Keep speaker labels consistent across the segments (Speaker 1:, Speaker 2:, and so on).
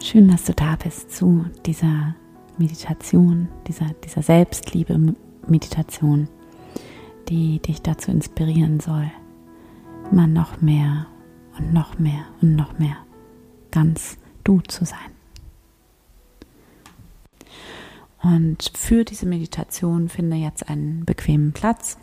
Speaker 1: Schön, dass du da bist zu dieser Meditation, dieser, dieser Selbstliebe-Meditation, die dich dazu inspirieren soll, immer noch mehr und noch mehr und noch mehr ganz du zu sein. Und für diese Meditation finde jetzt einen bequemen Platz.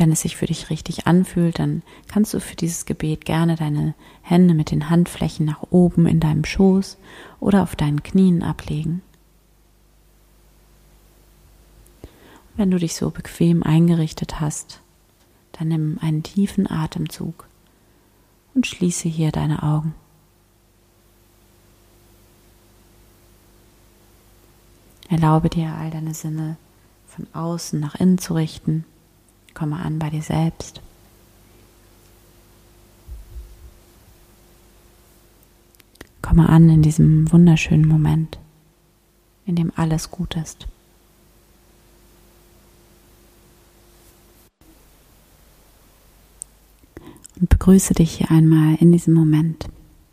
Speaker 1: Wenn es sich für dich richtig anfühlt, dann kannst du für dieses Gebet gerne deine Hände mit den Handflächen nach oben in deinem Schoß oder auf deinen Knien ablegen. Wenn du dich so bequem eingerichtet hast, dann nimm einen tiefen Atemzug und schließe hier deine Augen. Erlaube dir all deine Sinne von außen nach innen zu richten. Komme an bei dir selbst. Komme an in diesem wunderschönen Moment, in dem alles gut ist. Und begrüße dich hier einmal in diesem Moment.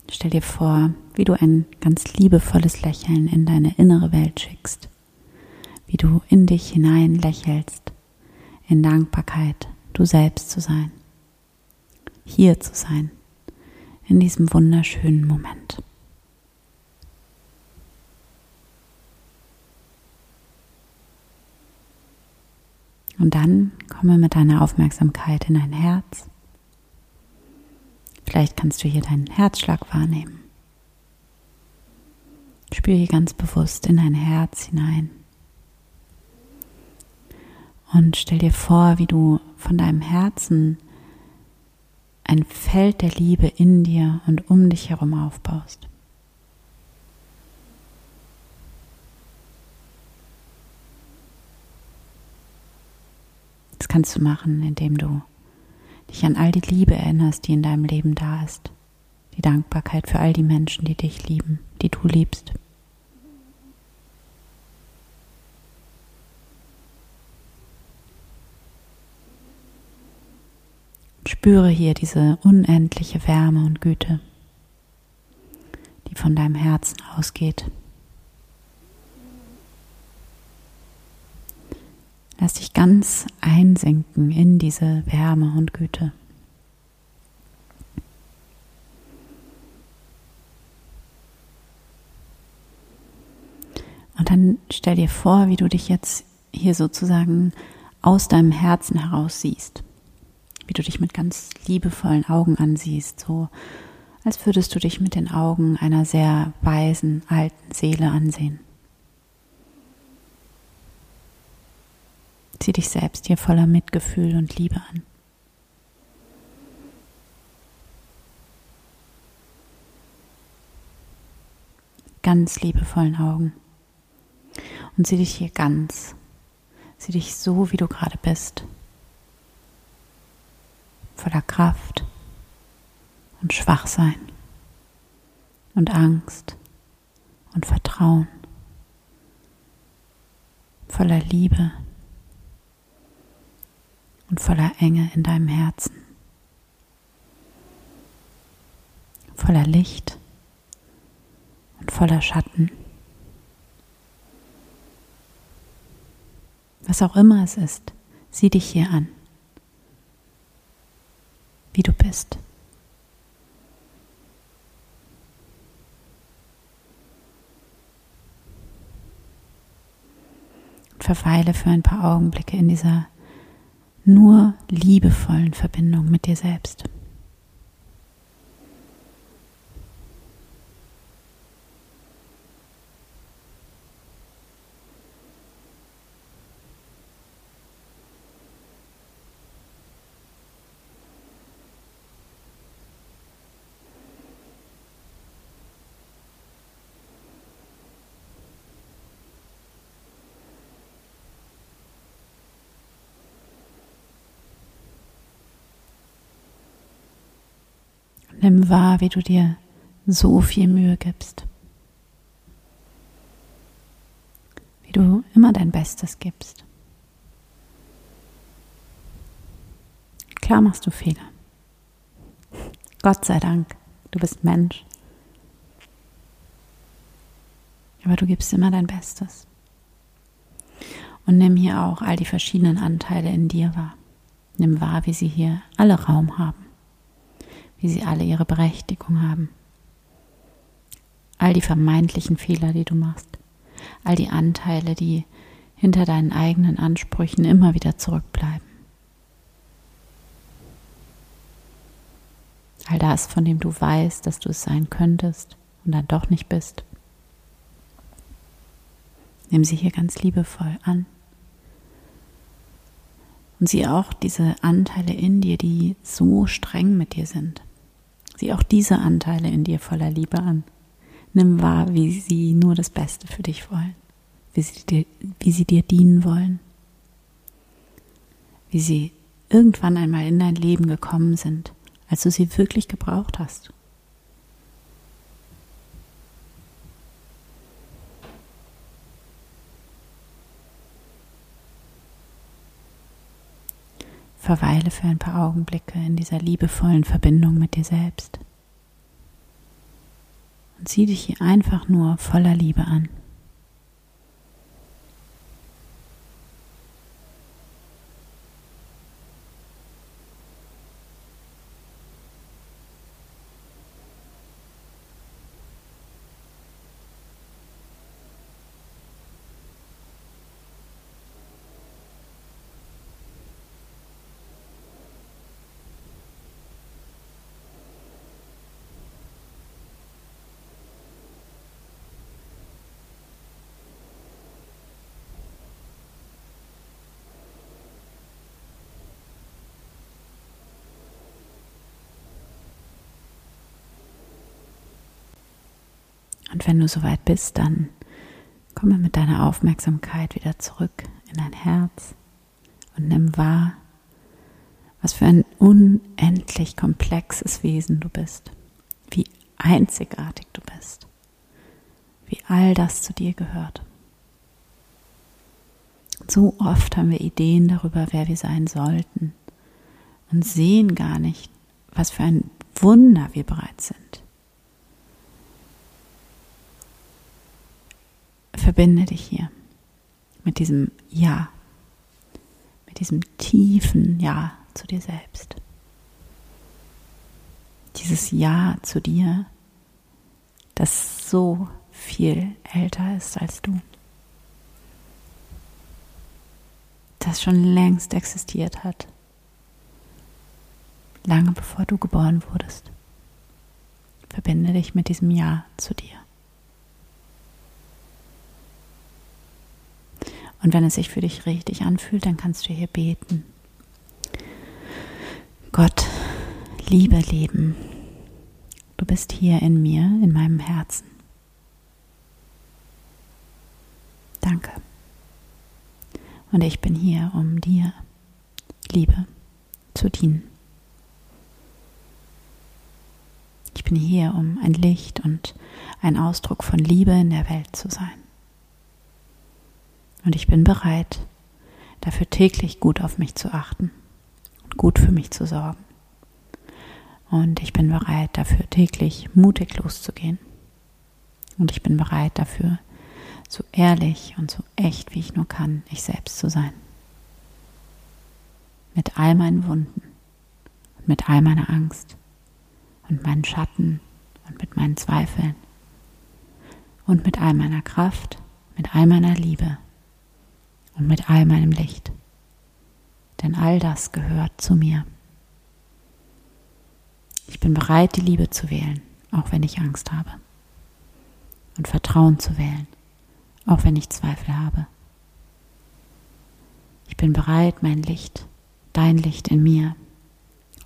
Speaker 1: Stell dir vor, wie du ein ganz liebevolles Lächeln in deine innere Welt schickst, wie du in dich hinein lächelst, in Dankbarkeit, du selbst zu sein, hier zu sein, in diesem wunderschönen Moment. Und dann komme mit deiner Aufmerksamkeit in dein Herz Vielleicht kannst du hier deinen Herzschlag wahrnehmen. Spür hier ganz bewusst in dein Herz hinein. Und stell dir vor, wie du von deinem Herzen ein Feld der Liebe in dir und um dich herum aufbaust. Das kannst du machen, indem du dich an all die Liebe erinnerst, die in deinem Leben da ist. Die Dankbarkeit für all die Menschen, die dich lieben, die du liebst. Spüre hier diese unendliche Wärme und Güte, die von deinem Herzen ausgeht. Lass dich ganz einsinken in diese Wärme und Güte. Und dann stell dir vor, wie du dich jetzt hier sozusagen aus deinem Herzen heraus siehst. Du dich mit ganz liebevollen Augen ansiehst, so als würdest du dich mit den Augen einer sehr weisen alten Seele ansehen. Sieh dich selbst hier voller Mitgefühl und Liebe an. Ganz liebevollen Augen. Und sieh dich hier ganz. Sieh dich so, wie du gerade bist. Voller Kraft und Schwachsein und Angst und Vertrauen. Voller Liebe und voller Enge in deinem Herzen, voller Licht und voller Schatten. Was auch immer es ist, sieh dich hier an, wie du bist. verweile für ein paar Augenblicke in dieser nur liebevollen Verbindung mit dir selbst. Nimm wahr, wie du dir so viel Mühe gibst. Wie du immer dein Bestes gibst. Klar machst du Fehler. Gott sei Dank. Du bist Mensch. Aber du gibst immer dein Bestes. Und nimm hier auch all die verschiedenen Anteile in dir wahr. Nimm wahr, wie sie hier alle Raum haben, wie sie alle ihre Berechtigung haben. All die vermeintlichen Fehler, die du machst, all die Anteile, die hinter deinen eigenen Ansprüchen immer wieder zurückbleiben. All das, von dem du weißt, dass du es sein könntest und dann doch nicht bist. Nimm sie hier ganz liebevoll an. Und sieh auch diese Anteile in dir, die so streng mit dir sind. Sieh auch diese Anteile in dir voller Liebe an. Nimm wahr, wie sie nur das Beste für dich wollen, wie sie dir, wie sie dir dienen wollen, wie sie irgendwann einmal in dein Leben gekommen sind, als du sie wirklich gebraucht hast. Verweile für ein paar Augenblicke in dieser liebevollen Verbindung mit dir selbst. Und sieh dich hier einfach nur voller Liebe an. Und wenn du soweit bist, dann komme mit deiner Aufmerksamkeit wieder zurück in dein Herz und nimm wahr, was für ein unendlich komplexes Wesen du bist, wie einzigartig du bist, wie all das zu dir gehört. So oft haben wir Ideen darüber, wer wir sein sollten und sehen gar nicht, was für ein Wunder wir bereits sind. Verbinde dich hier mit diesem Ja, mit diesem tiefen Ja zu dir selbst. Dieses Ja zu dir, das so viel älter ist als du. Das schon längst existiert hat. Lange bevor du geboren wurdest. Verbinde dich mit diesem Ja zu dir. Und wenn es sich für dich richtig anfühlt, dann kannst du hier beten. Gott, Liebe Leben, du bist hier in mir, in meinem Herzen. Danke. Und ich bin hier, um dir, Liebe, zu dienen. Ich bin hier, um ein Licht und ein Ausdruck von Liebe in der Welt zu sein. Und ich bin bereit, dafür täglich gut auf mich zu achten und gut für mich zu sorgen. Und ich bin bereit, dafür täglich mutig loszugehen. Und ich bin bereit dafür, so ehrlich und so echt wie ich nur kann, ich selbst zu sein. Mit all meinen Wunden und mit all meiner Angst und meinen Schatten und mit meinen Zweifeln und mit all meiner Kraft, mit all meiner Liebe und mit all meinem Licht. Denn all das gehört zu mir. Ich bin bereit, die Liebe zu wählen, auch wenn ich Angst habe. Und Vertrauen zu wählen, auch wenn ich Zweifel habe. Ich bin bereit, mein Licht, dein Licht in mir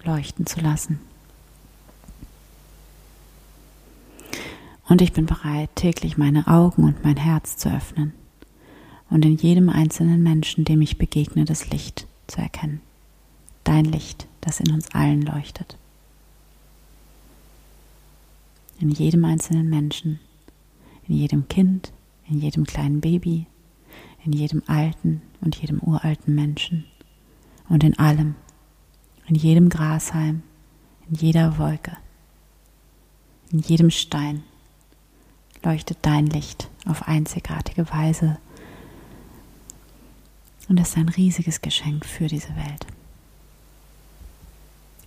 Speaker 1: leuchten zu lassen. Und ich bin bereit, täglich meine Augen und mein Herz zu öffnen und in jedem einzelnen Menschen, dem ich begegne, das Licht zu erkennen. Dein Licht, das in uns allen leuchtet. In jedem einzelnen Menschen, in jedem Kind, in jedem kleinen Baby, in jedem alten und jedem uralten Menschen und in allem, in jedem Grashalm, in jeder Wolke, In jedem Stein leuchtet dein Licht auf einzigartige Weise und ist ein riesiges Geschenk für diese Welt.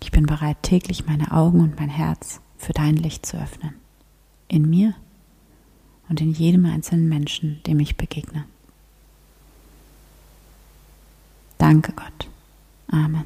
Speaker 1: Ich bin bereit, täglich meine Augen und mein Herz für dein Licht zu öffnen. In mir und in jedem einzelnen Menschen, dem ich begegne. Danke Gott. Amen.